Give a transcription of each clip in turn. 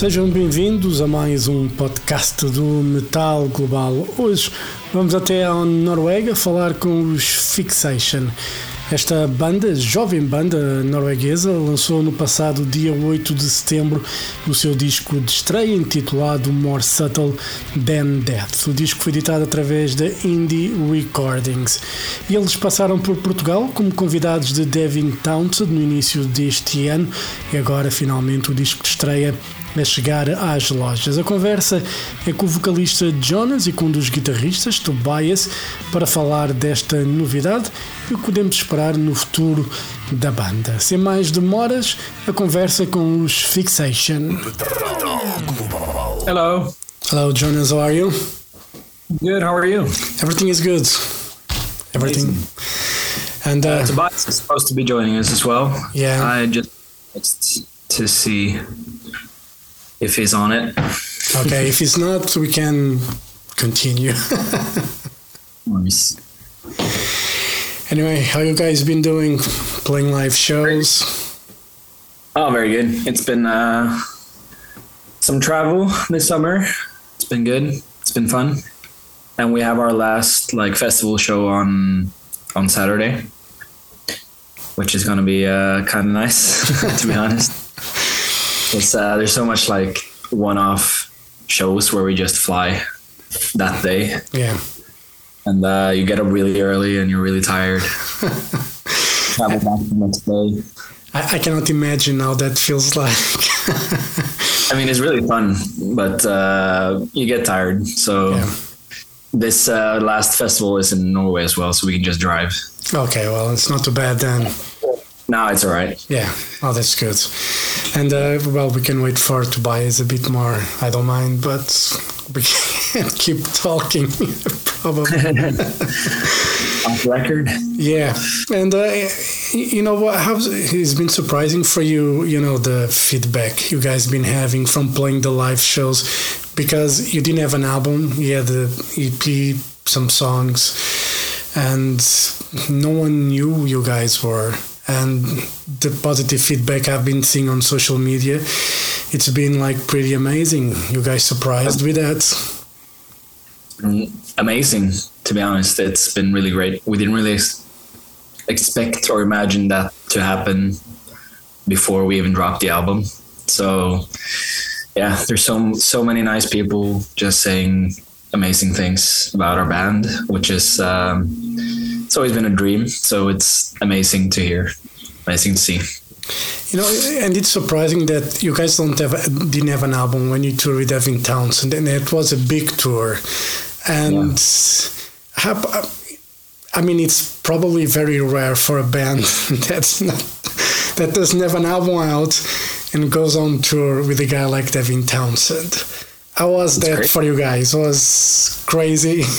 Sejam bem-vindos a mais um podcast do Metal Global. Hoje vamos até à Noruega falar com os Fixation. Esta banda, jovem banda norueguesa, lançou no passado dia 8 de setembro o seu disco de estreia intitulado More Subtle Than Death. O disco foi editado através da Indie Recordings. Eles passaram por Portugal como convidados de Devin Townsend no início deste ano e agora finalmente o disco de estreia a chegar às lojas. A conversa é com o vocalista Jonas e com um dos guitarristas, Tobias, para falar desta novidade e o que podemos esperar no futuro da banda. Sem mais demoras, a conversa com os Fixation. Hello. Hello, Jonas, how are you? Good. How are you? Everything is good. Everything. And uh, Uh, Tobias is supposed to be joining us as well. Yeah. I just just to see if he's on it. okay, if he's not, we can continue. Nice. anyway, how you guys been doing? Playing live shows? Oh, very good. It's been uh, some travel this summer. It's been good. It's been fun, and we have our last like festival show on on Saturday, which is gonna be uh, kind of nice to be honest. It's uh, there's so much like one-off shows where we just fly that day, Yeah. and uh, you get up really early and you're really tired. Travel back the next day. I, I cannot imagine how that feels like. I mean, it's really fun, but uh, you get tired. So Yeah. this uh, last festival is in Norway as well, so we can just drive. okay, well, it's not too bad then. No, it's all right. Yeah, oh, that's good. And uh, well, we can wait for Tobias a bit more. I don't mind, but we can keep talking probably. Off record. Yeah, and uh, you know what? How's it's been surprising for you? You know the feedback you guys been having from playing the live shows because you didn't have an album. You had the EP, some songs, and no one knew you guys were. And the positive feedback I've been seeing on social media, it's been like pretty amazing. You guys surprised with that? Mm, Amazing, to be honest. It's been really great. We didn't really expect or imagine that to happen before we even dropped the album. So, yeah, there's so so many nice people just saying amazing things about our band, which is um, it's always been a dream. So it's amazing to hear, amazing to see. You know, and it's surprising that you guys don't have didn't have an album when you toured with Devin Townsend, and it was a big tour. And hap- I mean, it's probably very rare for a band that's not that doesn't have an album out and goes on tour with a guy like Devin Townsend. How was that great. for you guys? It was crazy.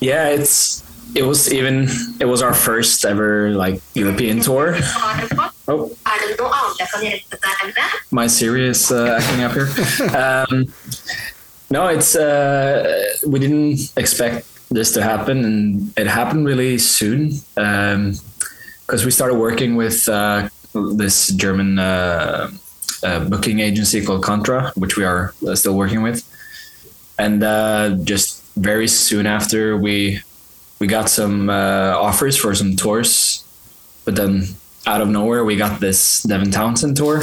Yeah, it's it was even it was our first ever like European tour. Oh, det noe annet jeg kan hjelpe deg med? my Siri is uh, acting up here. Um, no, it's uh, we didn't expect this to happen, and it happened really soon because we started working with uh, this German uh, uh, booking agency called Contra, which we are uh, still working with, and uh, just very soon after we we got some uh, offers for some tours, but then out of nowhere we got this Devin Townsend tour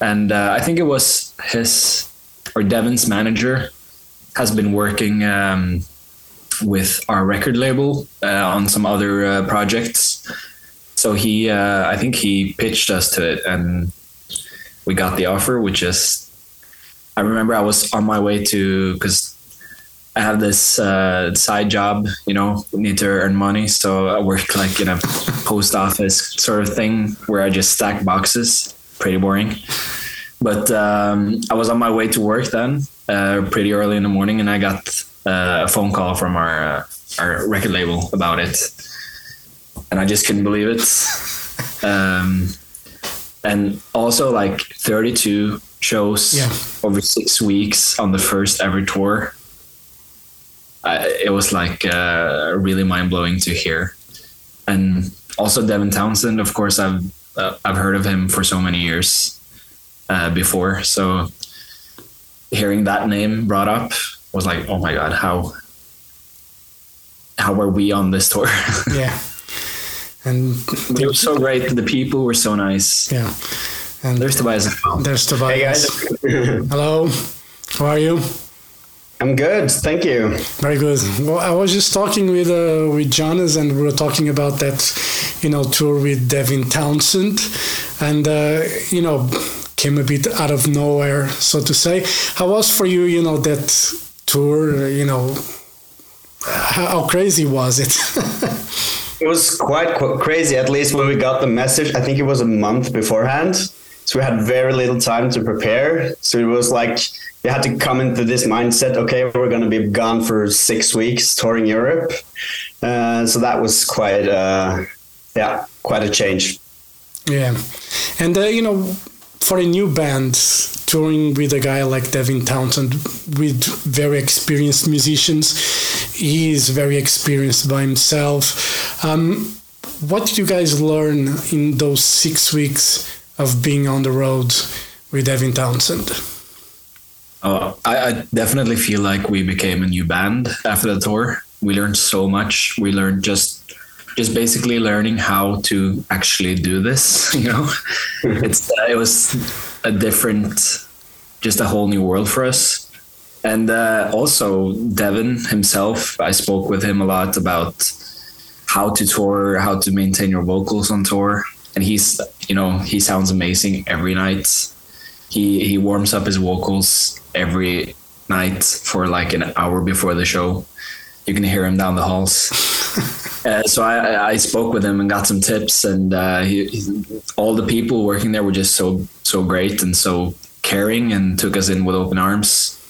and uh, I think it was his or Devin's manager has been working um, with our record label uh, on some other uh, projects. So he, uh, I think he pitched us to it, and we got the offer. Which is, I remember I was on my way to because I have this uh, side job, you know, need to earn money. So I work like in a post office sort of thing where I just stack boxes. Pretty boring. But um, I was on my way to work then, uh, pretty early in the morning, and I got uh, a phone call from our uh, our record label about it, and I just couldn't believe it. Um, and also like 32 shows Yeah. over six weeks on the first ever tour. I, it was like uh, really mind blowing to hear. And also Devin Townsend, of course, I've uh, I've heard of him for so many years uh, before. So hearing that name brought up was like, oh my god, how how are we on this tour? Yeah. And it was so great. The people were so nice. yeah. And There's Tobias there's Tobias. Hey guys, Hello. How are you? I'm good. Thank you. Very good. Well, I was just talking with uh, with Jonas, and we were talking about that, you know, tour with Devin Townsend, and uh, you know, came a bit out of nowhere, so to say. How was for you, you know, that tour? You know, how, how crazy was it? It was quite qu- crazy, at least when we got the message. I think it was a month beforehand. So we had very little time to prepare. So it was like we had to come into this mindset okay, we're going to be gone for six weeks touring Europe. Uh, so that was quite, uh, yeah, quite a change. Yeah, and uh, you know, for a new band touring with a guy like Devin Townsend, with very experienced musicians, he is very experienced by himself. Um, what did you guys learn in those six weeks of being on the road with Devin Townsend? Oh, I, I definitely feel like we became a new band after the tour. We learned so much. We learned just just basically learning how to actually do this. You know, it's uh, it was a different, just a whole new world for us. And uh, also Devin himself, I spoke with him a lot about how to tour, how to maintain your vocals on tour. And he's, you know, he sounds amazing every night. He he warms up his vocals every night for like an hour before the show. You can hear him down the halls. Uh, so I, I spoke with him and got some tips, and uh, he, he, all the people working there were just so so great and so caring, and took us in with open arms.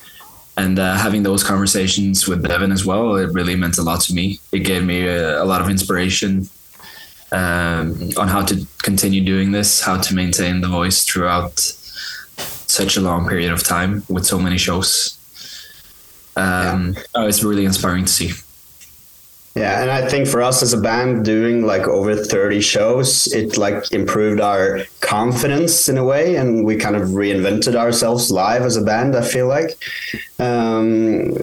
And uh, having those conversations with Devin as well, it really meant a lot to me. It gave me a, a lot of inspiration um, on how to continue doing this, how to maintain the voice throughout such a long period of time with so many shows. Um, oh, it's really inspiring to see. Yeah, and I think for us as a band doing like over 30 shows, it like improved our confidence in a way and we kind of reinvented ourselves live as a band, I feel like. Um,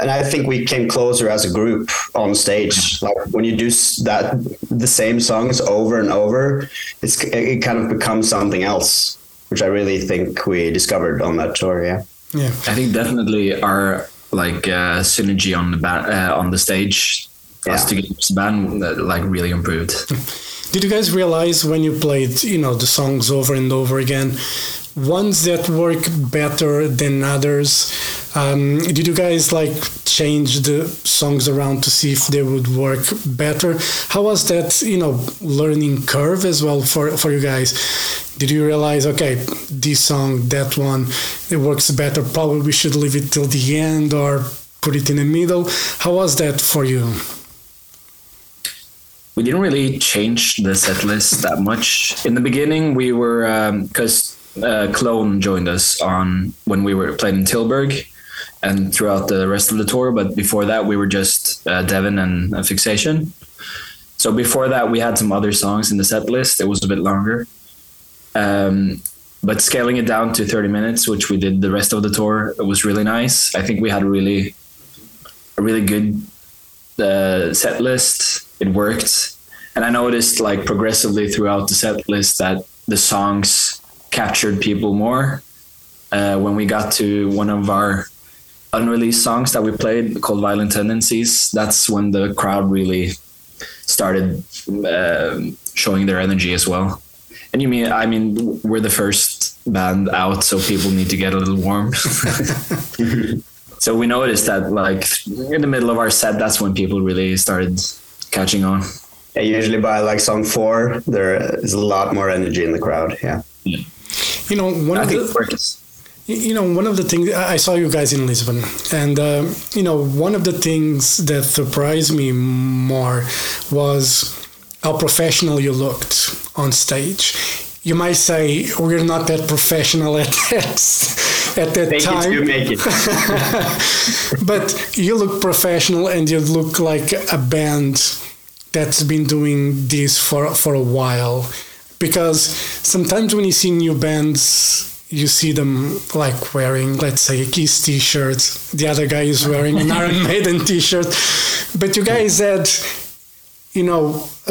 and I think we came closer as a group on stage. Like when you do that the same songs over and over, it's it kind of becomes something else, which I really think we discovered on that tour, yeah. Yeah, I think definitely our like uh, synergy on the ba- uh, on the stage, us Yeah. together as a band, uh, like really improved. Did you guys realize when you played, you know, the songs over and over again, ones that work better than others? Um, did you guys like change the songs around to see if they would work better? How was that, you know, learning curve as well for for you guys? Did you realize, okay, this song, that one, it works better. Probably we should leave it till the end or put it in the middle. How was that for you? We didn't really change the set list that much in the beginning. We were because uh, Klone joined us on when we were playing in Tilburg and throughout the rest of the tour. But before that, we were just uh, Devin and uh, Fixation. So before that, we had some other songs in the set list. It was a bit longer. Um, but scaling it down to 30 minutes, which we did the rest of the tour, it was really nice. I think we had a really, a really good uh, set list. It worked, and I noticed like progressively throughout the set list that the songs captured people more. Uh, when we got to one of our unreleased songs that we played called "Violent Tendencies," that's when the crowd really started uh, showing their energy as well. And you mean I mean we're the first band out, so people need to get a little warm. so we noticed that like in the middle of our set, that's when people really started catching on. Yeah, usually by like song four, there is a lot more energy in the crowd. Yeah. You know, one I of the, works. You know, one of the things I I saw you guys in Lisbon, and um, you know, one of the things that surprised me more was how professional you looked on stage. You might say we're not that professional at that at that Make time. it to make it. but you look professional and you look like a band that's been doing this for for a while. Because sometimes when you see new bands you see them like wearing let's say a kiss t-shirt the other guy is wearing an iron maiden t-shirt. But you guys had you know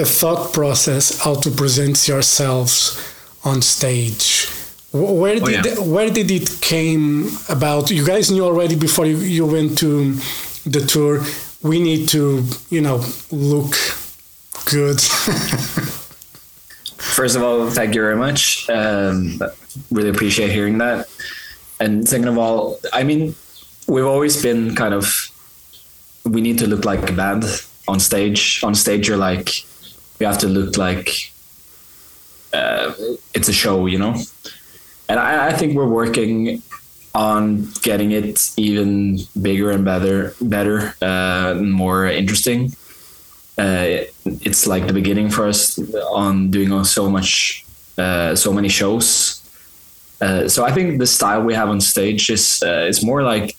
a thought process how to present yourselves on stage. Wh- where Oh, did yeah. where did it came about? You guys knew already before you, you went to the tour we need to you know look good First of all, thank you very much. Um, really appreciate hearing that. And second of all, I mean, we've always been kind of we need to look like a band on stage. On stage, you're like you have to look like uh, it's a show, you know. And I, I think we're working on getting it even bigger and better, better, uh, more interesting uh, it's like the beginning for us on doing on so much, uh, so many shows. Uh, so I think the style we have on stage is uh, more like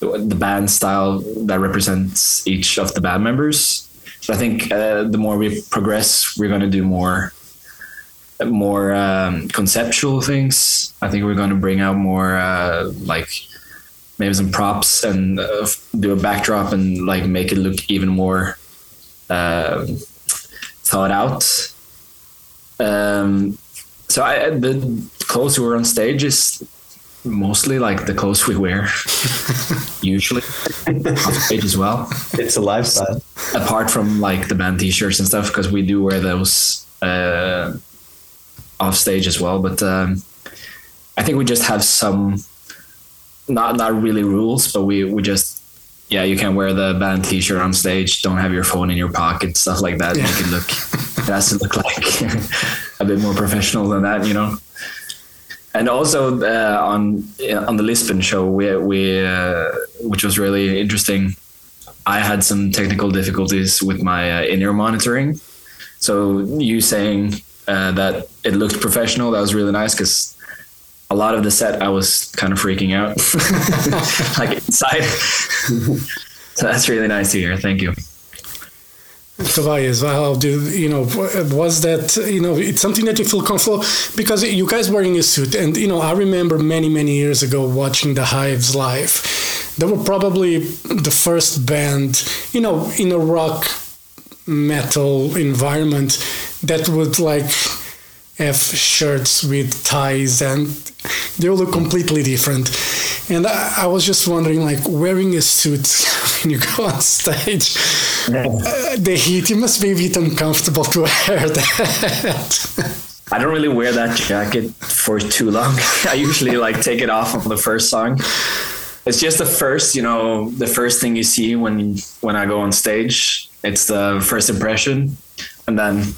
the band style that represents each of the band members. So I think uh, the more we progress, we're going to do more more um, conceptual things. I think we're going to bring out more uh, like maybe some props and uh, do a backdrop and like make it look even more uh, thought out. Um, so I, the clothes we wear on stage is mostly like the clothes we wear usually on stage as well It's a lifestyle. apart from like the band t-shirts and stuff because we do wear those uh, off stage as well but um, i think we just have some not not really rules but we we just yeah you can wear the band t-shirt on stage don't have your phone in your pocket stuff like that Yeah. make it look it has to look like a bit more professional than that you know and also uh, on on the Lisbon show, we we uh, which was really interesting. I had some technical difficulties with my uh, in-ear monitoring. So you saying uh, that it looked professional, that was really nice because a lot of the set I was kind of freaking out, like inside. so that's really nice to hear. Thank you. Tobias, how do you know? Was that you know? It's something that you feel comfortable because you guys were in a suit, and you know I remember many many years ago watching the Hives live. They were probably the first band, you know, in a rock metal environment that would like have shirts with ties and they all look completely different. And I, I was just wondering, like, wearing a suit when you go on stage, uh, the heat, you must be a bit uncomfortable to wear that. I don't really wear that jacket for too long. I usually like take it off on the first song. It's just the first, you know, the first thing you see when when I go on stage. It's the first impression, and then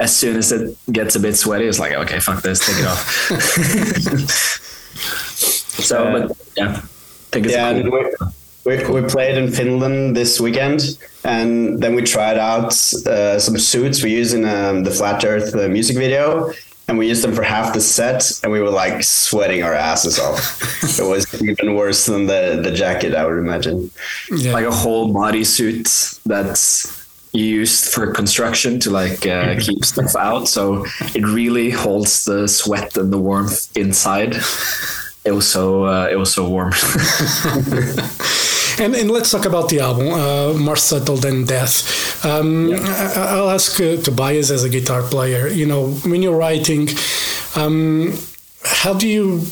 as soon as it gets a bit sweaty, it's like, okay, fuck this, take it off. so, but yeah, I think it's Yeah, cool. we, we, we played in Finland this weekend, and then we tried out uh, some suits we use in um, the Flat Earth uh, music video, and we used them for half the set, and we were like sweating our asses off. it was even worse than the the jacket, I would imagine. yeah. like a whole body suit that's used for construction to like uh, keep stuff out. So it really holds the sweat and the warmth inside. It was so uh, it was so warm. And, and let's talk about the album, uh, More Subtle Than Death. Um, I, I'll ask uh, Tobias as a guitar player, you know, when you're writing, um, how do you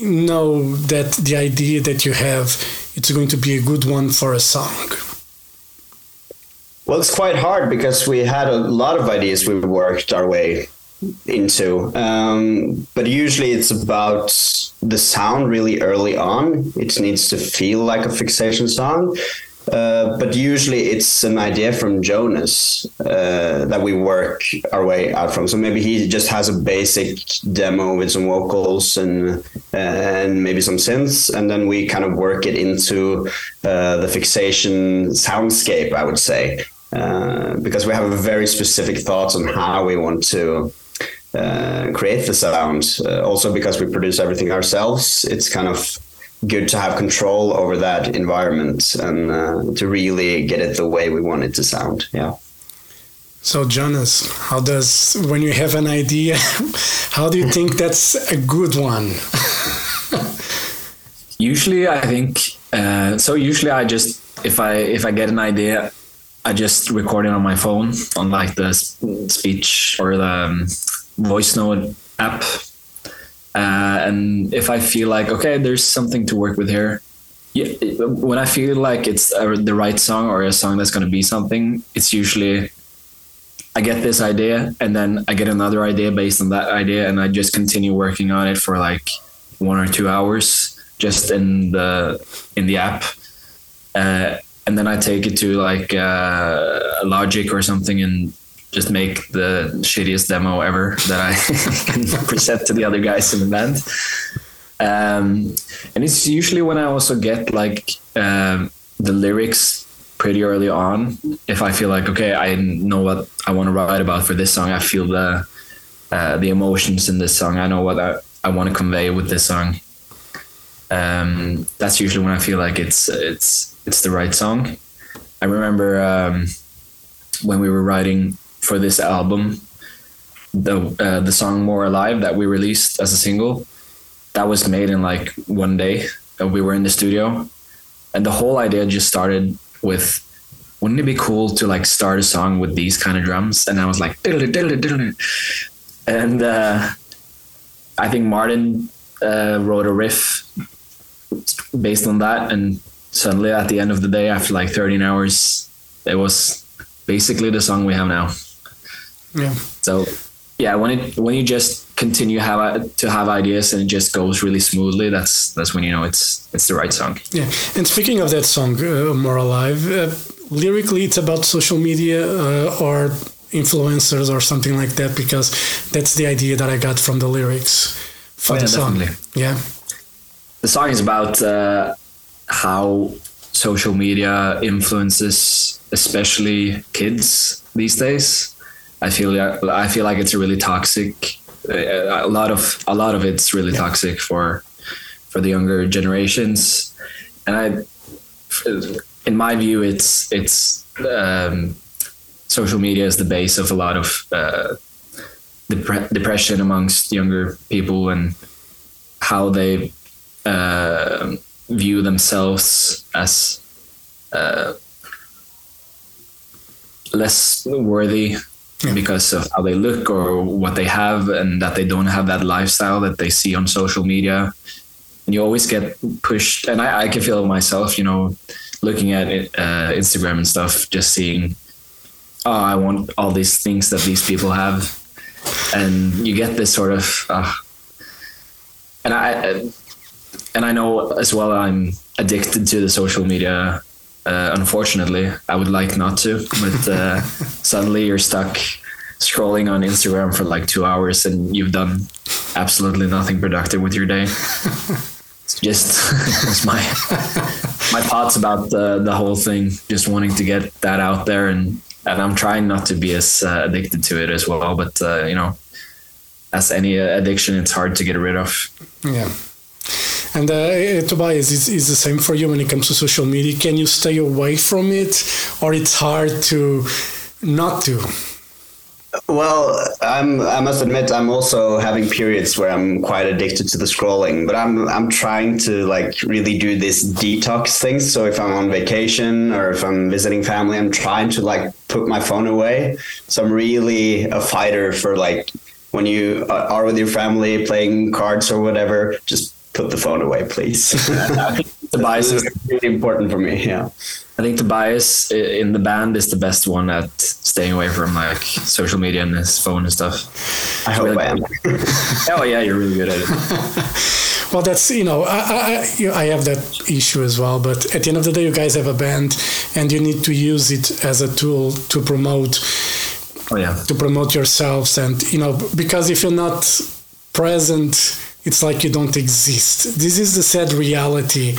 know that the idea that you have it's going to be a good one for a song? Well, it's quite hard because we had a lot of ideas we worked our way into. Um, but usually it's about the sound really early on. It needs to feel like a fixation song. Uh, but usually it's an idea from Jonas uh, that we work our way out from. So maybe he just has a basic demo with some vocals and and maybe some synths, and then we kind of work it into uh, the fixation soundscape. I would say uh, because we have very specific thoughts on how we want to uh, create the sound. Uh, also, because we produce everything ourselves, it's kind of good to have control over that environment and uh, to really get it the way we want it to sound. Yeah. So, Jonas, how does when you have an idea, how do you think that's a good one? usually, I think uh, so. Usually, I just if I if I get an idea, I just record it on my phone on like the speech or the um, voice note app. Uh, and if I feel like okay, there's something to work with here, yeah, when I feel like it's a, the right song or a song that's going to be something, it's usually I get this idea and then I get another idea based on that idea and I just continue working on it for like one or two hours just in the in the app. Uh, and then I take it to like uh, Logic or something and just make the shittiest demo ever that I can present to the other guys in the band. Um, and it's usually when I also get like um, the lyrics pretty early on. If I feel like okay, I know what I want to write about for this song. I feel the uh, the emotions in this song. I know what I, I want to convey with this song. Um, that's usually when I feel like it's it's it's the right song. I remember um, when we were writing for this album, the uh, the song "More Alive" that we released as a single, that was made in like one day. we were in the studio, and the whole idea just started with wouldn't it be cool to like start a song with these kind of drums and i was like and uh, i think martin uh, wrote a riff based on that and suddenly at the end of the day after like 13 hours it was basically the song we have now. Yeah. So yeah when it when you just continue have to have ideas and it just goes really smoothly that's that's when you know it's it's the right song. Yeah. And speaking of that song uh, more alive uh, lyrically it's about social media uh, or influencers or something like that because that's the idea that i got from the lyrics for oh, yeah, the song. definitely. yeah. The song is about uh, how social media influences especially kids these days I feel I feel like it's a really toxic. A lot of a lot of it's really yeah. toxic for for the younger generations, and I, in my view, it's it's um, social media is the base of a lot of uh, dep- depression amongst younger people and how they uh, view themselves as uh, less worthy yeah. because of how they look or what they have, and that they don't have that lifestyle that they see on social media. And you always get pushed, and I, I can feel myself, you know, looking at it, uh, Instagram and stuff, just seeing, oh, I want all these things that these people have, and you get this sort of, uh, and I, and I know as well, I'm addicted to the social media uh, unfortunately, I would like not to, but uh, suddenly you're stuck scrolling on Instagram for like two hours and you've done absolutely nothing productive with your day. It's just it's my my thoughts about the the whole thing. Just wanting to get that out there, and and I'm trying not to be as uh, addicted to it as well. But uh, you know, as any addiction, it's hard to get rid of. Yeah. And uh, Tobias, is, is the same for you when it comes to social media? Can you stay away from it, or it's hard to not to? Well, I'm, I must admit I'm also having periods where I'm quite addicted to the scrolling, but I'm I'm trying to like really do this detox thing. So if I'm on vacation or if I'm visiting family, I'm trying to like put my phone away. So I'm really a fighter for like when you are with your family playing cards or whatever, just put the phone away, please. Tobias is really important for me. Yeah. I think Tobias in the band is the best one at staying away from like social media and his phone and stuff. I hope really I am. oh yeah, you're really good at it. well, that's you know I I, I have that issue as well. But at the end of the day, you guys have a band, and you need to use it as a tool to promote. Oh yeah. To promote yourselves, and you know because if you're not present it's like you don't exist. This is the sad reality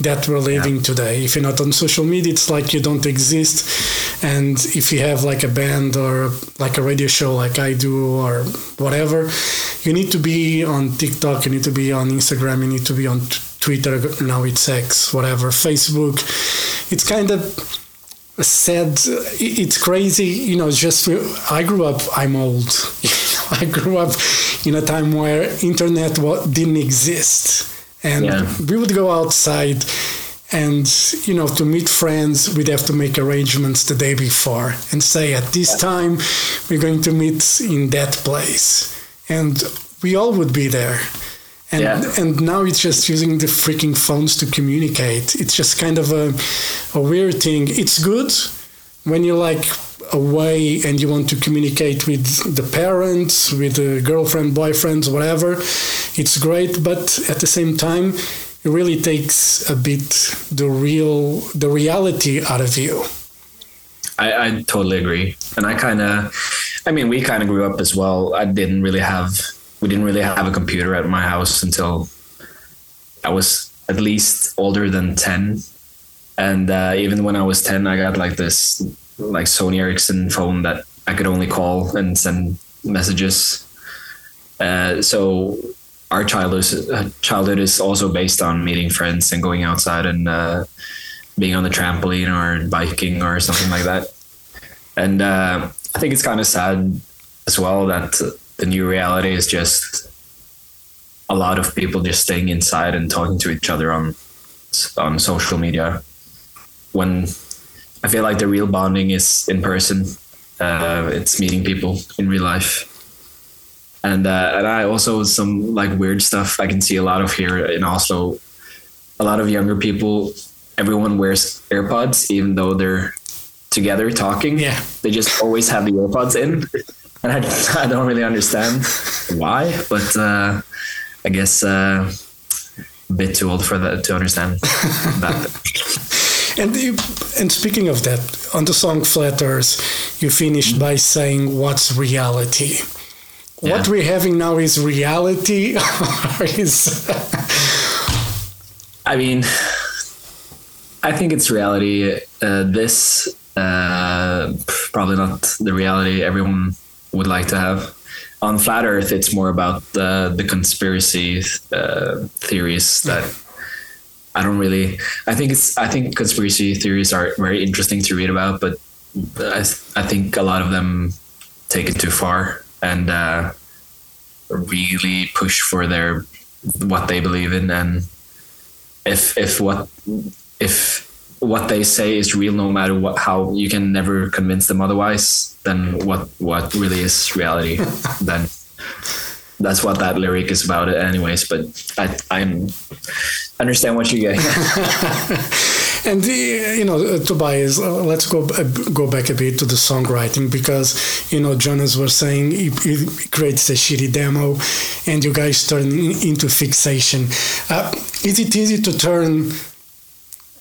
that we're living yeah. today. If you're not on social media, it's like you don't exist. And if you have like a band or like a radio show like I do or whatever, you need to be on TikTok, you need to be on Instagram, you need to be on t- Twitter, now it's X, whatever, Facebook. It's kind of sad. It's crazy, you know. Just I grew up. I'm old. I grew up in a time where internet didn't exist, and Yeah. we would go outside, and you know, to meet friends, we'd have to make arrangements the day before and say at this time we're going to meet in that place, and we all would be there. And, Yeah. and now it's just using the freaking phones to communicate. It's just kind of a, a weird thing. It's good when you're like away and you want to communicate with the parents, with the girlfriend, boyfriends, whatever. It's great, but at the same time, it really takes a bit the real, the reality out of you. I, I totally agree. And I kind of, I mean, we kind of grew up as well. I didn't really have, we didn't really have a computer at my house until I was at least older than 10. And uh, even when I was 10, I got like this, like Sony Ericsson phone that I could only call and send messages. Uh, so our childhood, childhood is also based on meeting friends and going outside and uh, being on the trampoline or biking or something like that. And uh, I think it's kind of sad as well that the new reality is just a lot of people just staying inside and talking to each other on on social media. When I feel like the real bonding is in person, uh, it's meeting people in real life. And uh, and I also some like weird stuff I can see a lot of here in Oslo. A lot of younger people everyone wears AirPods even though they're together talking. Yeah. They just always have the AirPods in. And I, I don't really understand why, but uh, I guess uh, a bit too old for that to understand that. And you, and speaking of that, on the song Flat Earth, you finished by saying, "What's reality?" What we're having now is reality, is I mean, I think it's reality. Uh, this uh, probably not the reality everyone would like to have. On flat Earth, it's more about the the conspiracy uh, theories that I don't really. I think it's. I think conspiracy theories are very interesting to read about, but I, I think a lot of them take it too far and uh, really push for their what they believe in and if if what if what they say is real no matter what how you can never convince them otherwise then what what really is reality then that's what that lyric is about anyways but i i'm understand what you're getting and you know uh, Tobias, uh, let's go uh, go back a bit to the songwriting because you know Jonas was saying he, he creates a shitty demo, and you guys turn into fixation. Uh, is it easy to turn?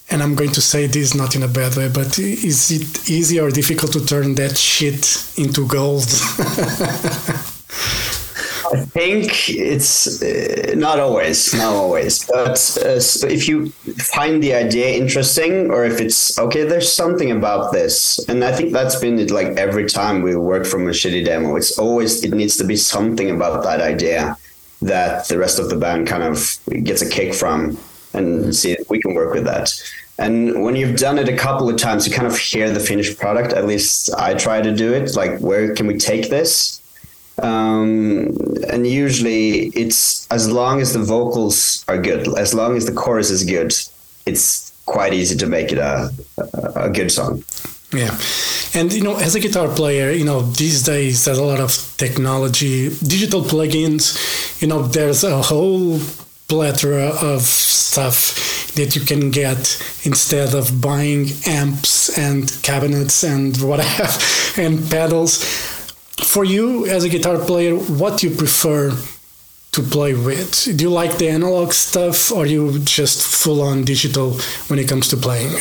And I'm going to say this not in a bad way, but is it easy or difficult to turn that shit into gold? I think it's uh, not always, not always. But uh, so if you find the idea interesting, or if it's okay, there's something about this, and I think that's been it. Like every time we work from a shitty demo, it's always it needs to be something about that idea that the rest of the band kind of gets a kick from, and see if we can work with that. And when you've done it a couple of times, you kind of hear the finished product. At least I try to do it. Like, where can we take this? Um, and usually it's as long as the vocals are good, as long as the chorus is good, it's quite easy to make it a a, good song. Yeah. And, you know, as a guitar player, you know, these days there's a lot of technology, digital plugins, you know, there's a whole plethora of stuff that you can get instead of buying amps and cabinets and whatever and pedals. For you as a guitar player, what do you prefer to play with? Do you like the analog stuff or you just full on digital when it comes to playing?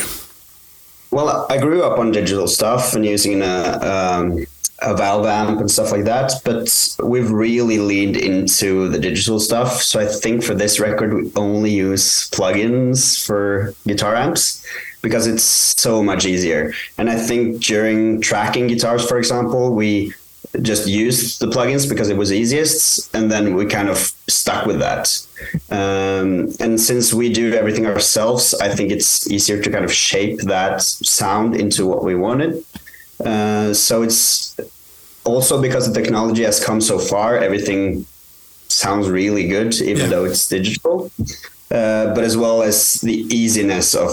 Well, I grew up on digital stuff and using a um, a valve amp and stuff like that, but we've really leaned into the digital stuff. So I think for this record, we only use plugins for guitar amps. because it's so much easier. And I think during tracking guitars, for example, we just used the plugins because it was easiest, and then we kind of stuck with that. Um, and since we do everything ourselves, I think it's easier to kind of shape that sound into what we wanted. Uh, so it's also because the technology has come so far, everything sounds really good, even Yeah. though it's digital. Uh, but as well as the easiness of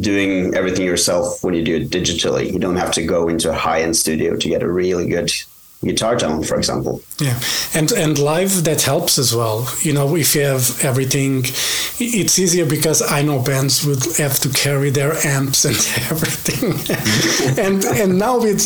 doing everything yourself when you do it digitally. You don't have to go into a high end studio to get a really good guitar tone, for example. Yeah, and and live that helps as well. You know, if you have everything, it's easier because I know bands would have to carry their amps and everything, and and now with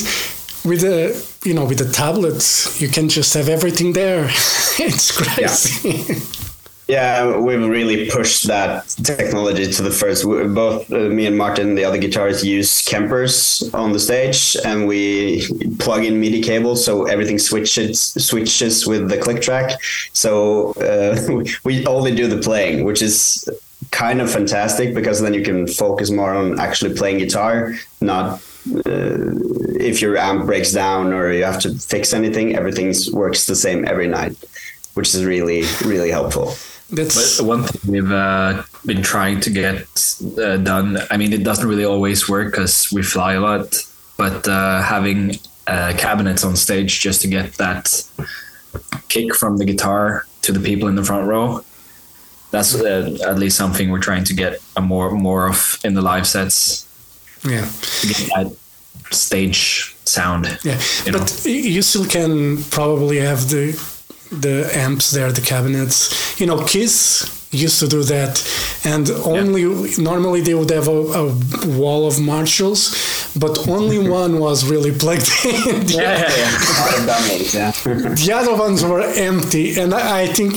with the you know with the tablets, you can just have everything there. it's crazy. Yeah, we've really pushed that technology to the first. Both uh, me and Martin, the other guitarists, use Kempers on the stage, and we plug in MIDI cables, so everything switches switches with the click track. So uh, we- we only do the playing, which is kind of fantastic because then you can focus more on actually playing guitar, not uh, if your amp breaks down or you have to fix anything. Everything works the same every night, which is really really helpful. That's But one thing we've uh, been trying to get uh, done, I mean, it doesn't really always work because we fly a lot, but uh, having uh, cabinets on stage just to get that kick from the guitar to the people in the front row. That's uh, at least something we're trying to get a more more of in the live sets yeah. to get that stage sound. Yeah, you but y you still can probably have the the amps there, the cabinets. You know, Kiss used to do that, and only normally they would have a, a wall of Marshalls, but only one was really plugged in. The, Yeah, yeah, yeah. lot of dummies, yeah. the other ones were empty, and I, I think.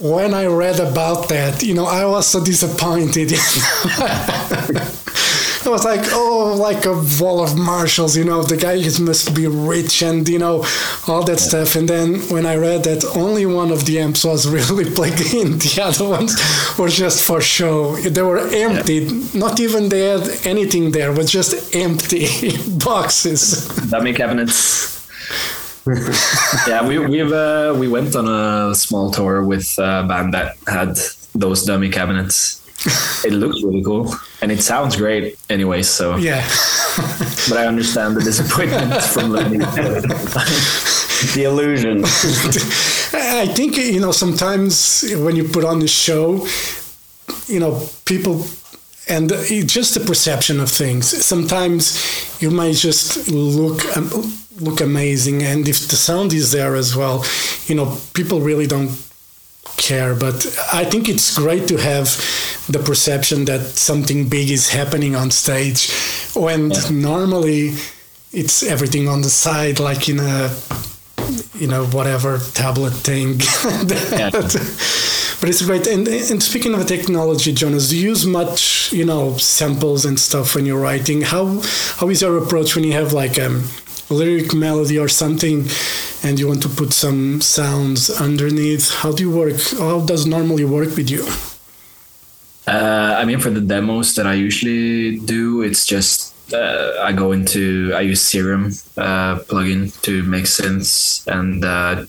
When I read about that, you know, I was so disappointed. I was like, oh, like a wall of Marshalls, you know, the guy must be rich and, you know, all that stuff. And then when I read that only one of the amps was really plugged in, the other ones were just for show. They were empty. Not even they had anything there, was just empty boxes. dummy cabinets. yeah, we we've uh, we went on a small tour with a band that had those dummy cabinets. It looks really cool and it sounds great anyway. So, Yeah. but I understand the disappointment from learning. the illusion. I think you know sometimes when you put on the show, you know people, and it's just the perception of things. Sometimes you might just look um, look amazing, and if the sound is there as well, you know people really don't care. But I think it's great to have the perception that something big is happening on stage, when normally it's everything on the side, like in a you know whatever tablet thing. But it's great. And, and speaking of technology jonas do you use much you know samples and stuff when you're writing? How how is your approach when you have like um, a lyric melody or something and you want to put some sounds underneath how do you work how does normally work with you Uh, I mean, for the demos that I usually do, it's just uh, I go into I use Serum uh, plugin to make synths, and uh,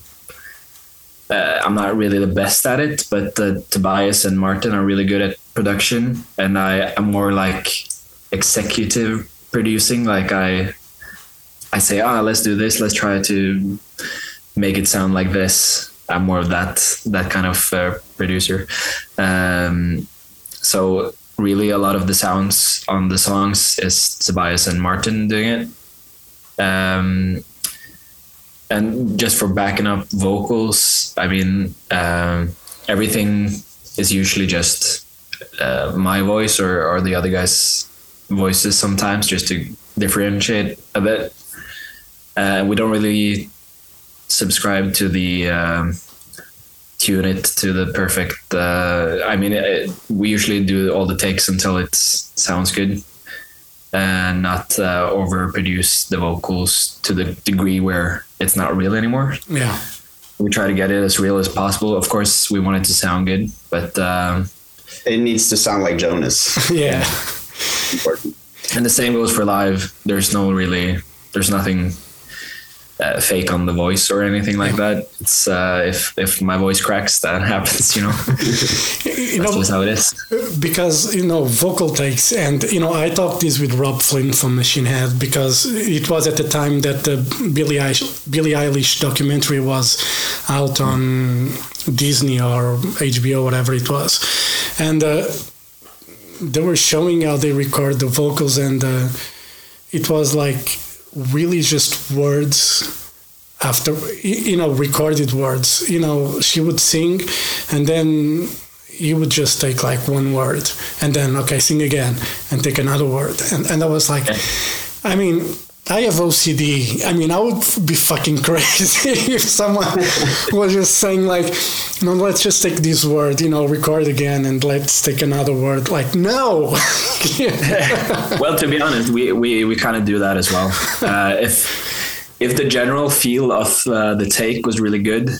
uh, I'm not really the best at it, but uh, Tobias and Martin are really good at production, and I am more like executive producing. Like I, I say, ah, let's do this. Let's try to make it sound like this. I'm more of that that kind of uh, producer. Um, so really, a lot of the sounds on the songs is Tobias and Martin doing it. Um, and just for backing up vocals, I mean, um, everything is usually just uh, my voice or, or the other guys' voices sometimes, just to differentiate a bit. Uh, we don't really subscribe to the um, tune it to the perfect. Uh, I mean, it, we usually do all the takes until it sounds good, and not uh, overproduce the vocals to the degree where it's not real anymore. yeah We try to get it as real as possible. Of course, we want it to sound good, but um, It needs to sound like Jonas. yeah important. And the same goes for live. There's no really, there's nothing uh, fake on the voice or anything like that. It's uh, if if my voice cracks, that happens. You know, You that's know, just how it is. because you know vocal takes and you know i talked this with Robb Flynn from machine head because it was at the time that the billie eilish, billie eilish documentary was out on disney or hbo whatever it was and uh, they were showing how they record the vocals and uh, it was like really just words after you know recorded words. You know she would sing and then you would just take like one word and then okay sing again and take another word. And, and i was like i mean i have ocd i mean i would be fucking crazy if someone was just saying like no let's just take this word you know record again and let's take another word. Like no! Well, to be honest, we we, we kind of do that as well. Uh, if if the general feel of uh, the take was really good,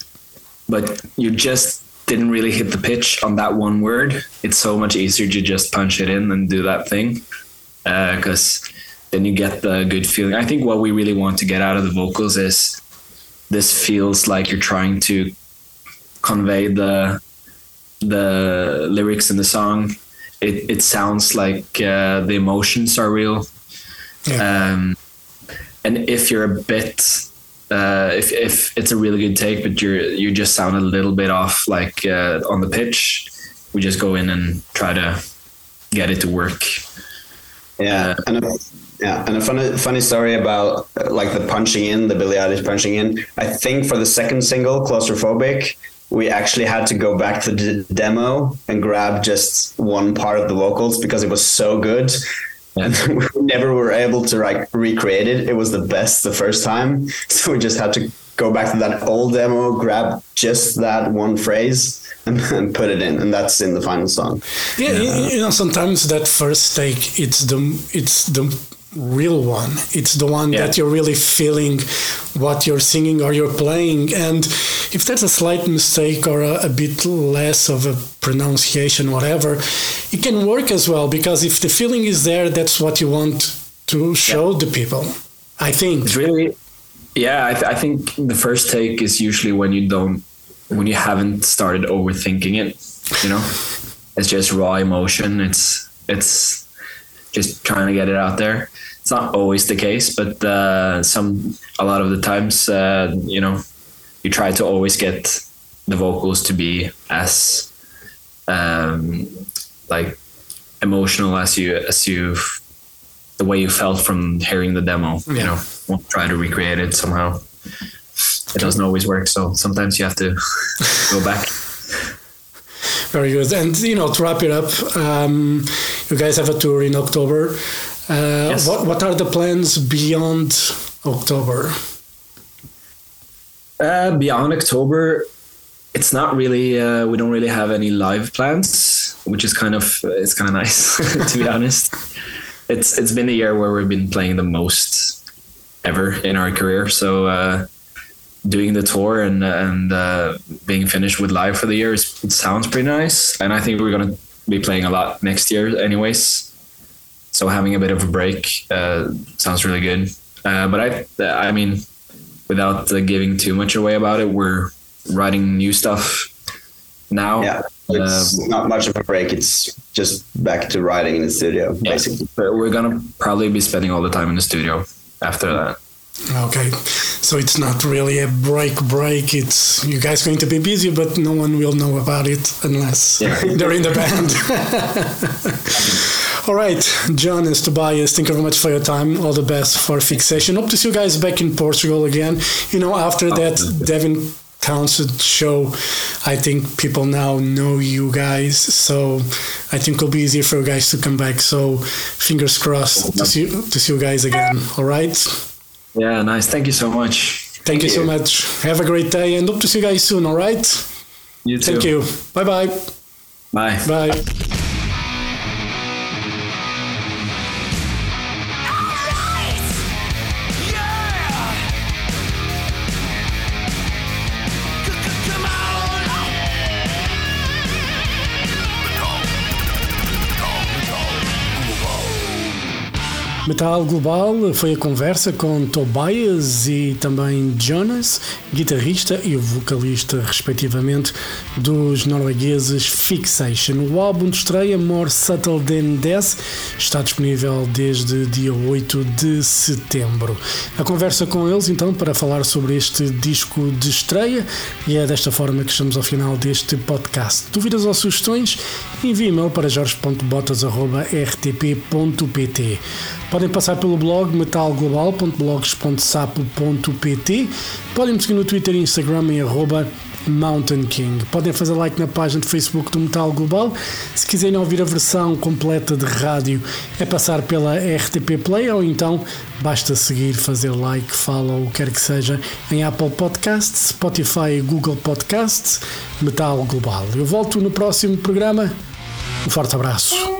but you just didn't really hit the pitch on that one word, it's so much easier to just punch it in and do that thing, because then you get the good feeling. I think what we really want to get out of the vocals is this feels like you're trying to convey the the lyrics in the song it, it sounds like uh, the emotions are real. Yeah. Um, and if you're a bit, uh, if, if it's a really good take, but you're you just sound a little bit off, like uh, on the pitch, we just go in and try to get it to work. Yeah, and a, yeah, and a funny funny story about uh, like the punching in, the Billie Eilish punching in. I think for the second single, "Claustrophobic," we actually had to go back to the demo and grab just one part of the vocals because it was so good. And we never were able to like recreate it. It was the best the first time, so we just had to go back to that old demo, grab just that one phrase, and, and put it in, and that's in the final song. Yeah, you- you uh, know, sometimes that first take, it's the it's the real one. It's the one Yeah. that you're really feeling what you're singing or you're playing. And if there's a slight mistake or a, a bit less of a pronunciation, whatever, it can work as well because if the feeling is there, that's what you want to show the people. I think. It's really, yeah. I, th- I think the first take is usually when you don't, when you haven't started overthinking it. You know, it's just raw emotion. It's it's just trying to get it out there. It's not always the case, but uh, some a lot of the times, uh, you know, you try to always get the vocals to be as um, like emotional as you as you the way you felt from hearing the demo. You Yeah. know, won't try to recreate it somehow. It doesn't always work, so sometimes you have to go back. Very good. And you know, to wrap it up, um, you guys have a tour in October. Uh, Yes. What what are the plans beyond October? Uh, beyond October, it's not really. Uh, we don't really have any live plans, which is kind of it's kind of nice to be honest. It's it's been a year where we've been playing the most ever in our career. So uh, doing the tour and and uh, being finished with live for the year is, it sounds pretty nice. And I think we're gonna be playing a lot next year, anyways. So having a bit of a break uh, sounds really good. Uh, but I I mean without uh, giving too much away about it, we're writing new stuff now. Yeah, it's Um, not much of a break. It's just back to writing in the studio, yeah. basically. But we're gonna probably be spending all the time in the studio after that. Okay, so it's not really a break break. It's you guys going to be busy, but no one will know about it unless Yeah. they're in the band. All right, John and Tobias, thank you very much for your time. All the best for fixation. Hope to see you guys back in Portugal again. You know, after that Devin Townsend show, I think people now know you guys, so I think it'll be easier for you guys to come back. So, fingers crossed to see to see you guys again. All right. Yeah, nice. Thank you so much. Thank, you so much. Have a great day and hope to see you guys soon, all right? You too. Thank you. Bye bye bye. Bye. Metal Global foi a conversa com Tobias e também Jonas, guitarrista e vocalista, respectivamente, dos noruegueses Fixation. O álbum de estreia More Subtle Than Death está disponível desde dia 8 de setembro. A conversa com eles, então, para falar sobre este disco de estreia, e é desta forma que estamos ao final deste podcast. Dúvidas ou sugestões? Envie e-mail para jorge.botas.rtp.pt. Podem passar pelo blog metalglobal.blogs.sapo.pt. Podem me seguir no Twitter e Instagram em arroba Mountain King. Podem fazer like na página de Facebook do Metal Global. Se quiserem ouvir a versão completa de rádio, é passar pela RTP Play ou então basta seguir, fazer like, follow, o que quer que seja, em Apple Podcasts, Spotify e Google Podcasts, Metal Global. Eu volto no próximo programa. Um forte abraço.